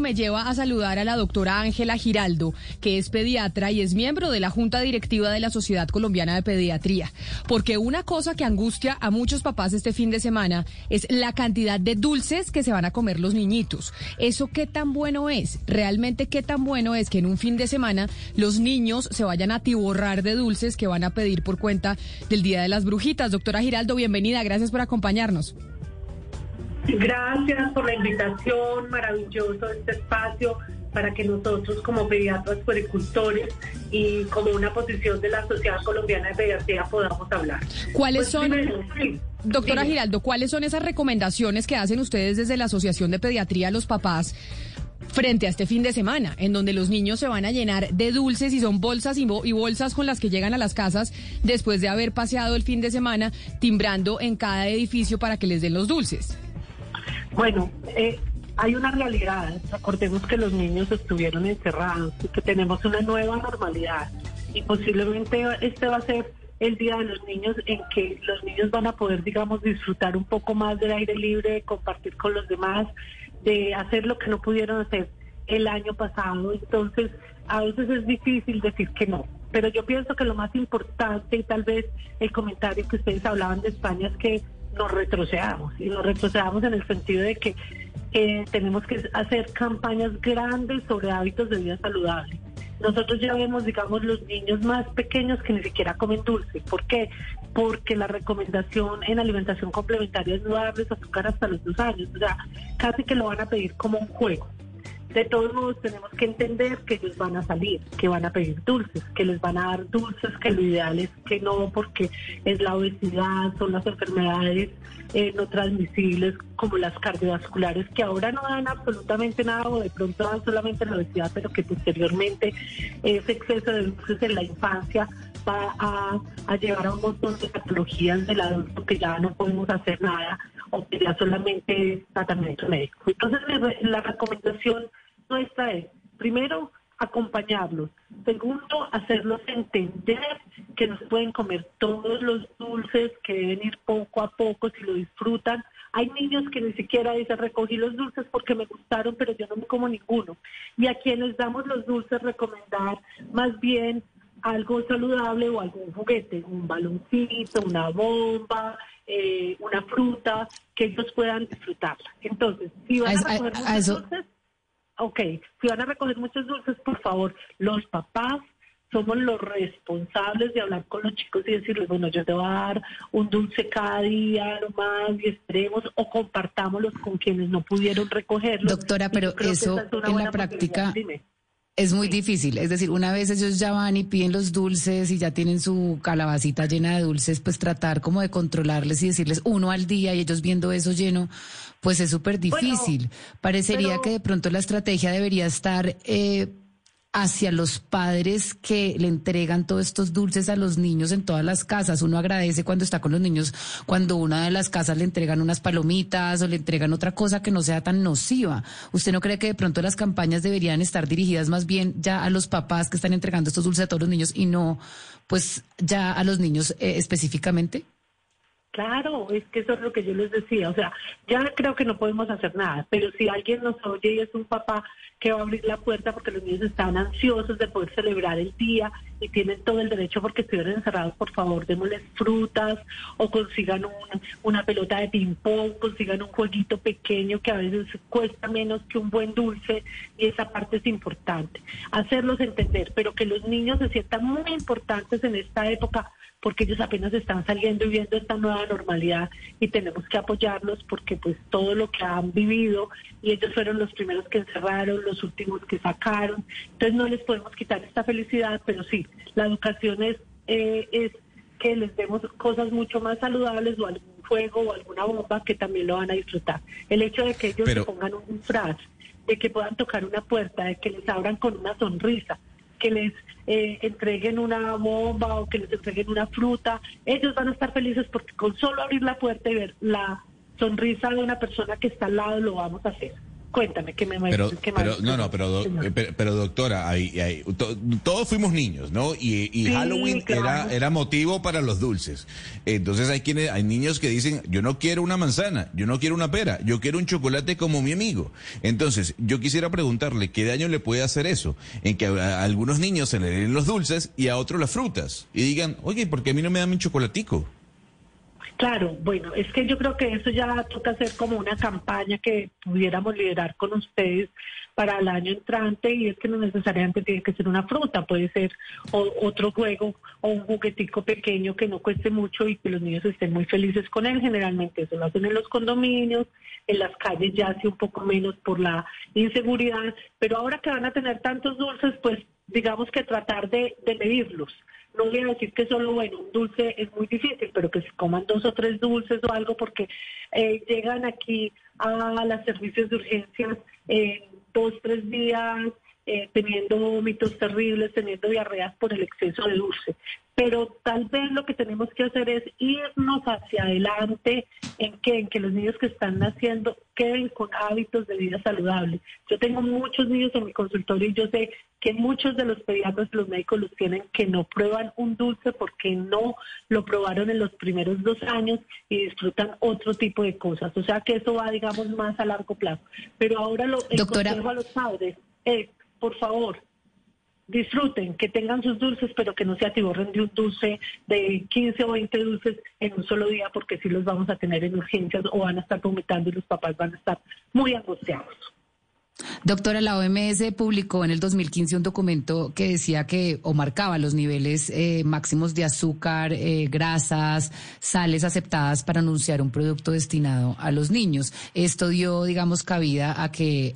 me lleva a saludar a la doctora Ángela Giraldo, que es pediatra y es miembro de la Junta Directiva de la Sociedad Colombiana de Pediatría. Porque una cosa que angustia a muchos papás este fin de semana es la cantidad de dulces que se van a comer los niñitos. ¿Eso qué tan bueno es? ¿Realmente qué tan bueno es que en un fin de semana los niños se vayan a tiborrar de dulces que van a pedir por cuenta del Día de las Brujitas? Doctora Giraldo, bienvenida. Gracias por acompañarnos. Gracias por la invitación, maravilloso este espacio para que nosotros como pediatras puericultores y como una posición de la Sociedad Colombiana de Pediatría podamos hablar. ¿Cuáles pues son, doctora Giraldo, cuáles son esas recomendaciones que hacen ustedes desde la Asociación de Pediatría a los papás frente a este fin de semana, en donde los niños se van a llenar de dulces y son bolsas y, bolsas con las que llegan a las casas después de haber paseado el fin de semana timbrando en cada edificio para que les den los dulces? Bueno, eh, hay una realidad. Recordemos que los niños estuvieron encerrados y que tenemos una nueva normalidad. Y posiblemente este va a ser el día de los niños en que los niños van a poder, digamos, disfrutar un poco más del aire libre, compartir con los demás, de hacer lo que no pudieron hacer el año pasado. Entonces, a veces es difícil decir que no. Pero yo pienso que lo más importante y tal vez el comentario que ustedes hablaban de España es que nos retrocedamos y nos retrocedamos en el sentido de que eh, tenemos que hacer campañas grandes sobre hábitos de vida saludable. Nosotros ya vemos, digamos, los niños más pequeños que ni siquiera comen dulce. ¿Por qué? Porque la recomendación en alimentación complementaria es no darles azúcar hasta los dos años. O sea, casi que lo van a pedir como un juego. De todos modos, tenemos que entender que ellos van a salir, que van a pedir dulces, que les van a dar dulces, que lo ideal es que no, porque es la obesidad, son las enfermedades eh, no transmisibles como las cardiovasculares, que ahora no dan absolutamente nada o de pronto dan solamente la obesidad, pero que posteriormente ese exceso de dulces en la infancia va a, a llevar a un montón de patologías del adulto que ya no podemos hacer nada o que ya solamente es tratamiento médico. Entonces, la recomendación nuestra es, primero, acompañarlos. Segundo, hacerlos entender que no se pueden comer todos los dulces, que deben ir poco a poco si lo disfrutan. Hay niños que ni siquiera dicen recogí los dulces porque me gustaron, pero yo no me como ninguno. Y a quienes damos los dulces recomendar más bien algo saludable o algún juguete, un baloncito, una bomba, eh, una fruta, que ellos puedan disfrutarla. Entonces, si van a, recoger muchos dulces, ok, si van a recoger muchos dulces, por favor, los papás somos los responsables de hablar con los chicos y decirles, bueno, yo te voy a dar un dulce cada día más y esperemos o compartámoslos con quienes no pudieron recogerlos. Doctora, pero eso en la práctica... Es muy difícil, es decir, una vez ellos ya van y piden los dulces y ya tienen su calabacita llena de dulces, pues tratar como de controlarles y decirles uno al día y ellos viendo eso lleno, pues es súper difícil. Parecería que de pronto la estrategia debería estar eh, hacia los padres que le entregan todos estos dulces a los niños en todas las casas. Uno agradece cuando está con los niños, cuando una de las casas le entregan unas palomitas o le entregan otra cosa que no sea tan nociva. ¿Usted no cree que de pronto las campañas deberían estar dirigidas más bien ya a los papás que están entregando estos dulces a todos los niños y no pues ya a los niños eh, específicamente? Claro, es que eso es lo que yo les decía. O sea, ya creo que no podemos hacer nada, pero si alguien nos oye y es un papá que va a abrir la puerta porque los niños están ansiosos de poder celebrar el día y tienen todo el derecho porque estuvieron encerrados, por favor, démosles frutas o consigan una pelota de ping-pong, consigan un jueguito pequeño que a veces cuesta menos que un buen dulce y esa parte es importante. Hacerlos entender, pero que los niños se sientan muy importantes en esta época porque ellos apenas están saliendo y viendo esta nueva normalidad y tenemos que apoyarlos porque pues todo lo que han vivido y ellos fueron los primeros que encerraron, los últimos que sacaron, entonces no les podemos quitar esta felicidad, pero sí, la educación es, eh, es que les demos cosas mucho más saludables o algún fuego o alguna bomba que también lo van a disfrutar. El hecho de que ellos se pongan un disfraz de que puedan tocar una puerta, de que les abran con una sonrisa, que les eh, entreguen una bomba o que les entreguen una fruta. Ellos van a estar felices porque con solo abrir la puerta y ver la sonrisa de una persona que está al lado lo vamos a hacer. Cuéntame, ¿qué me pero, pero No, no, pero, pero, doctora, todos fuimos niños, ¿no? Y, Halloween era, era motivo para los dulces. Entonces hay quienes, hay niños que dicen, yo no quiero una manzana, yo no quiero una pera, yo quiero un chocolate como mi amigo. Entonces, yo quisiera preguntarle, ¿qué daño le puede hacer eso? En que a, algunos niños se le den los dulces y a otros las frutas. Y digan, oye, ¿por qué a mí no me dan mi chocolatico? Claro, bueno, es que yo creo que eso ya toca hacer como una campaña que pudiéramos liderar con ustedes para el año entrante y es que no necesariamente tiene que ser una fruta, puede ser otro juego o un juguetico pequeño que no cueste mucho y que los niños estén muy felices con él. Generalmente eso lo hacen en los condominios, en las calles ya hace un poco menos por la inseguridad, pero ahora que van a tener tantos dulces, pues digamos que tratar de medirlos no voy a decir que solo, bueno, un dulce es muy difícil, pero que se coman dos o tres dulces o algo porque eh, llegan aquí a los servicios de urgencias en dos, tres días, eh, teniendo vómitos terribles, teniendo diarreas por el exceso de dulce. Pero tal vez lo que tenemos que hacer es irnos hacia adelante en que, en que los niños que están naciendo queden con hábitos de vida saludable. Yo tengo muchos niños en mi consultorio y yo sé que muchos de los pediatras los médicos los tienen que no prueban un dulce porque no lo probaron en los primeros dos años y disfrutan otro tipo de cosas. O sea que eso va, digamos, más a largo plazo. Pero ahora lo el consejo a los padres es por favor, disfruten, que tengan sus dulces, pero que no se atiborren de un dulce de 15 o 20 dulces en un solo día, porque si los vamos a tener en urgencias o van a estar vomitando y los papás van a estar muy angustiados. Doctora, la OMS publicó en el 2015 un documento que decía que o marcaba los niveles eh, máximos de azúcar, eh, grasas, sales aceptadas para anunciar un producto destinado a los niños. Esto dio, digamos, cabida a que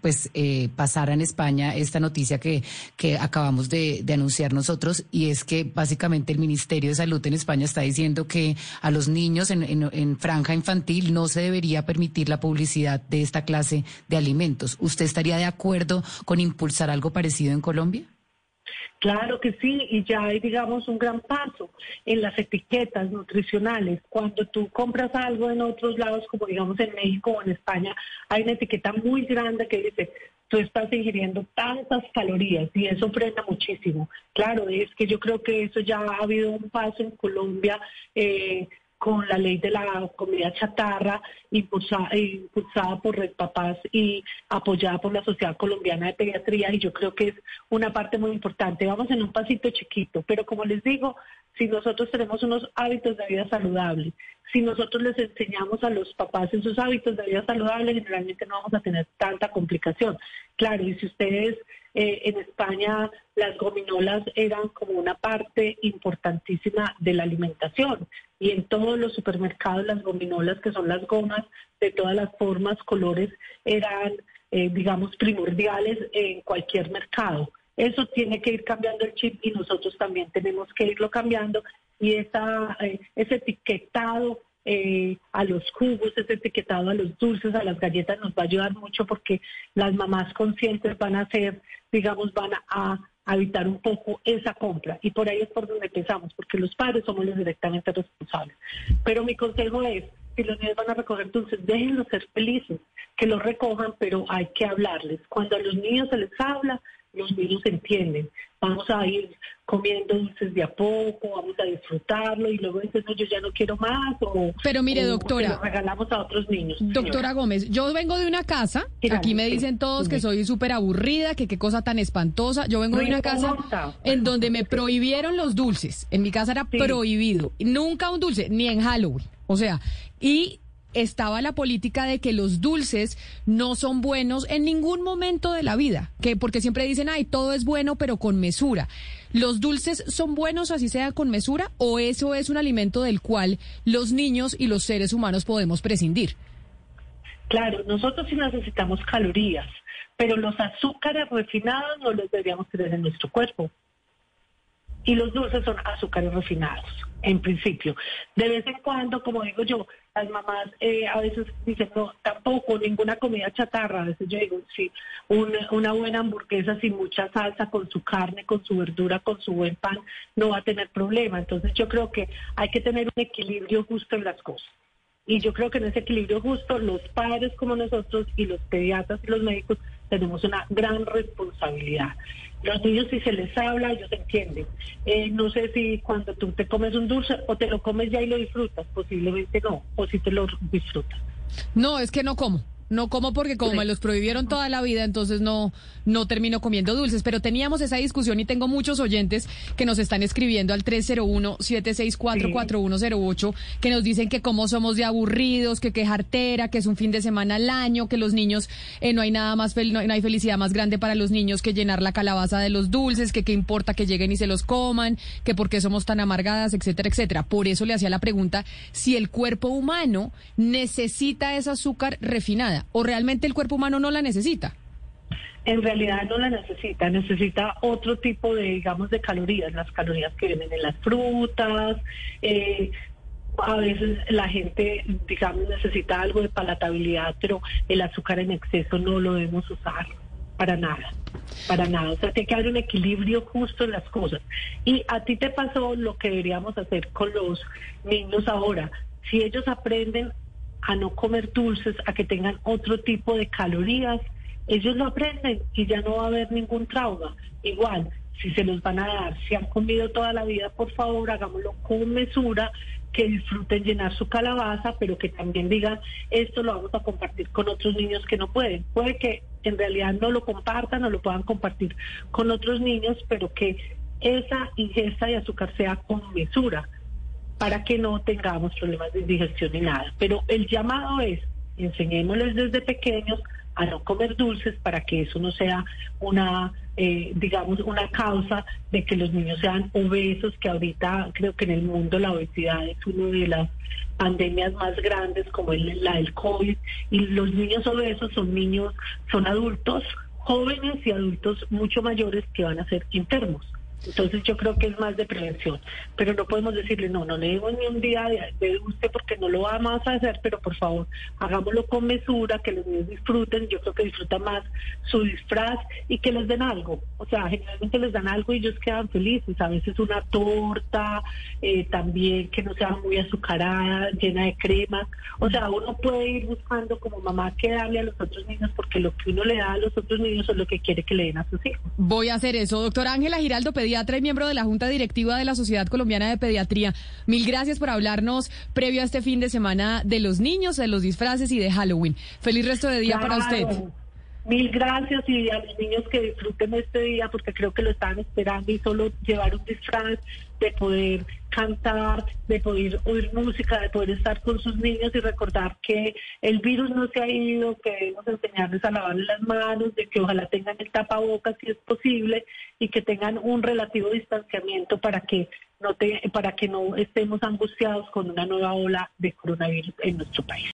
pues eh, pasara en España esta noticia que, que acabamos de, anunciar nosotros y es que básicamente el Ministerio de Salud en España está diciendo que a los niños en, en franja infantil no se debería permitir la publicidad de esta clase de alimentos. ¿Usted estaría de acuerdo con impulsar algo parecido en Colombia? Claro que sí, y ya hay, digamos, un gran paso en las etiquetas nutricionales. Cuando tú compras algo en otros lados, como digamos en México o en España, hay una etiqueta muy grande que dice, tú estás ingiriendo tantas calorías y eso frena muchísimo. Claro, es que yo creo que eso ya ha habido un paso en Colombia. Eh, con la ley de la comida chatarra impulsada, impulsada por Red Papás y apoyada por la Sociedad Colombiana de Pediatría y yo creo que es una parte muy importante. Vamos en un pasito chiquito, pero como les digo, si nosotros tenemos unos hábitos de vida saludable, si nosotros les enseñamos a los papás esos hábitos de vida saludable, generalmente no vamos a tener tanta complicación. Claro, y si ustedes eh, en España las gominolas eran como una parte importantísima de la alimentación y en todos los supermercados las gominolas, que son las gomas de todas las formas, colores, eran, eh, digamos, primordiales en cualquier mercado. Eso tiene que ir cambiando el chip y nosotros también tenemos que irlo cambiando y esa, eh, ese etiquetado eh, a los jugos, ese etiquetado a los dulces, a las galletas nos va a ayudar mucho porque las mamás conscientes van a ser, digamos, van a, evitar un poco esa compra. Y por ahí es por donde empezamos, porque los padres somos los directamente responsables. Pero mi consejo es, si los niños van a recoger dulces, déjenlos ser felices, que los recojan, pero hay que hablarles. Cuando a los niños se les habla, los niños entienden. Vamos a ir comiendo dulces de a poco, vamos a disfrutarlo y luego dicen, no, yo ya no quiero más. O, Pero mire, doctora. Lo regalamos a otros niños. Doctora Gómez, yo vengo de una casa, aquí me dicen todos que soy súper aburrida, que qué cosa tan espantosa. Yo vengo de una casa en donde me prohibieron los dulces. En mi casa era prohibido. Nunca un dulce, ni en Halloween. O sea, y estaba la política de que los dulces no son buenos en ningún momento de la vida, que porque siempre dicen, ay, todo es bueno, pero con mesura. ¿Los dulces son buenos así sea con mesura o eso es un alimento del cual los niños y los seres humanos podemos prescindir? Claro, nosotros sí necesitamos calorías, pero los azúcares refinados no los deberíamos tener en nuestro cuerpo. Y los dulces son azúcares refinados, en principio. De vez en cuando, como digo yo, las mamás eh, a veces dicen, no, tampoco, ninguna comida chatarra. A veces yo digo, sí, una, buena hamburguesa sin mucha salsa, con su carne, con su verdura, con su buen pan, no va a tener problema. Entonces yo creo que hay que tener un equilibrio justo en las cosas. Y yo creo que en ese equilibrio justo los padres como nosotros y los pediatras y los médicos tenemos una gran responsabilidad. Los niños si se les habla, ellos entienden. Eh, no sé si cuando tú te comes un dulce o te lo comes ya y lo disfrutas, posiblemente no, o si te lo disfrutas. No, es que no como. No como porque como me los prohibieron toda la vida, entonces no, no termino comiendo dulces. Pero teníamos esa discusión y tengo muchos oyentes que nos están escribiendo al 301-764-4108 que nos dicen que como somos de aburridos, que qué jartera, que es un fin de semana al año, que los niños eh, no hay nada más, no, hay felicidad más grande para los niños que llenar la calabaza de los dulces, que qué importa que lleguen y se los coman, que por qué somos tan amargadas, etcétera, etcétera. Por eso le hacía la pregunta si el cuerpo humano necesita esa azúcar refinada o realmente el cuerpo humano no la necesita? En realidad no la necesita, necesita otro tipo de, digamos, de calorías, las calorías que vienen en las frutas. Eh, a veces la gente, digamos, necesita algo de palatabilidad, pero el azúcar en exceso no lo debemos usar para nada, para nada. O sea, tiene que haber un equilibrio justo en las cosas. Y a ti te pasó lo que deberíamos hacer con los niños ahora. Si ellos aprenden a no comer dulces, a que tengan otro tipo de calorías, ellos lo aprenden y ya no va a haber ningún trauma. Igual, si se los van a dar, si han comido toda la vida, por favor, hagámoslo con mesura, que disfruten llenar su calabaza, pero que también digan, esto lo vamos a compartir con otros niños que no pueden. Puede que en realidad no lo compartan o lo puedan compartir con otros niños, pero que esa ingesta de azúcar sea con mesura para que no tengamos problemas de indigestión ni nada. Pero el llamado es, enseñémosles desde pequeños a no comer dulces para que eso no sea una, eh, digamos, una causa de que los niños sean obesos, que ahorita creo que en el mundo la obesidad es una de las pandemias más grandes como la del COVID, y los niños obesos son niños, son adultos jóvenes y adultos mucho mayores que van a ser enfermos. Entonces yo creo que es más de prevención, pero no podemos decirle, no, no le digo ni un día de, usted porque no lo vamos a hacer, pero por favor, hagámoslo con mesura, que los niños disfruten, yo creo que disfrutan más su disfraz y que les den algo. O sea, generalmente les dan algo y ellos quedan felices, a veces una torta, eh, también que no sea muy azucarada, llena de crema. O sea, uno puede ir buscando como mamá qué darle a los otros niños porque lo que uno le da a los otros niños es lo que quiere que le den a sus hijos. Voy a hacer eso. Doctora Ángela Giraldo, pedí pediatra y miembro de la Junta Directiva de la Sociedad Colombiana de Pediatría. Mil gracias por hablarnos previo a este fin de semana de los niños, de los disfraces y de Halloween. Feliz resto de día para usted. Mil gracias y a los niños que disfruten este día porque creo que lo están esperando y solo llevar un disfraz de poder cantar, de poder oír música, de poder estar con sus niños y recordar que el virus no se ha ido, que debemos enseñarles a lavar las manos, de que ojalá tengan el tapabocas si es posible y que tengan un relativo distanciamiento para que no te, para que no estemos angustiados con una nueva ola de coronavirus en nuestro país.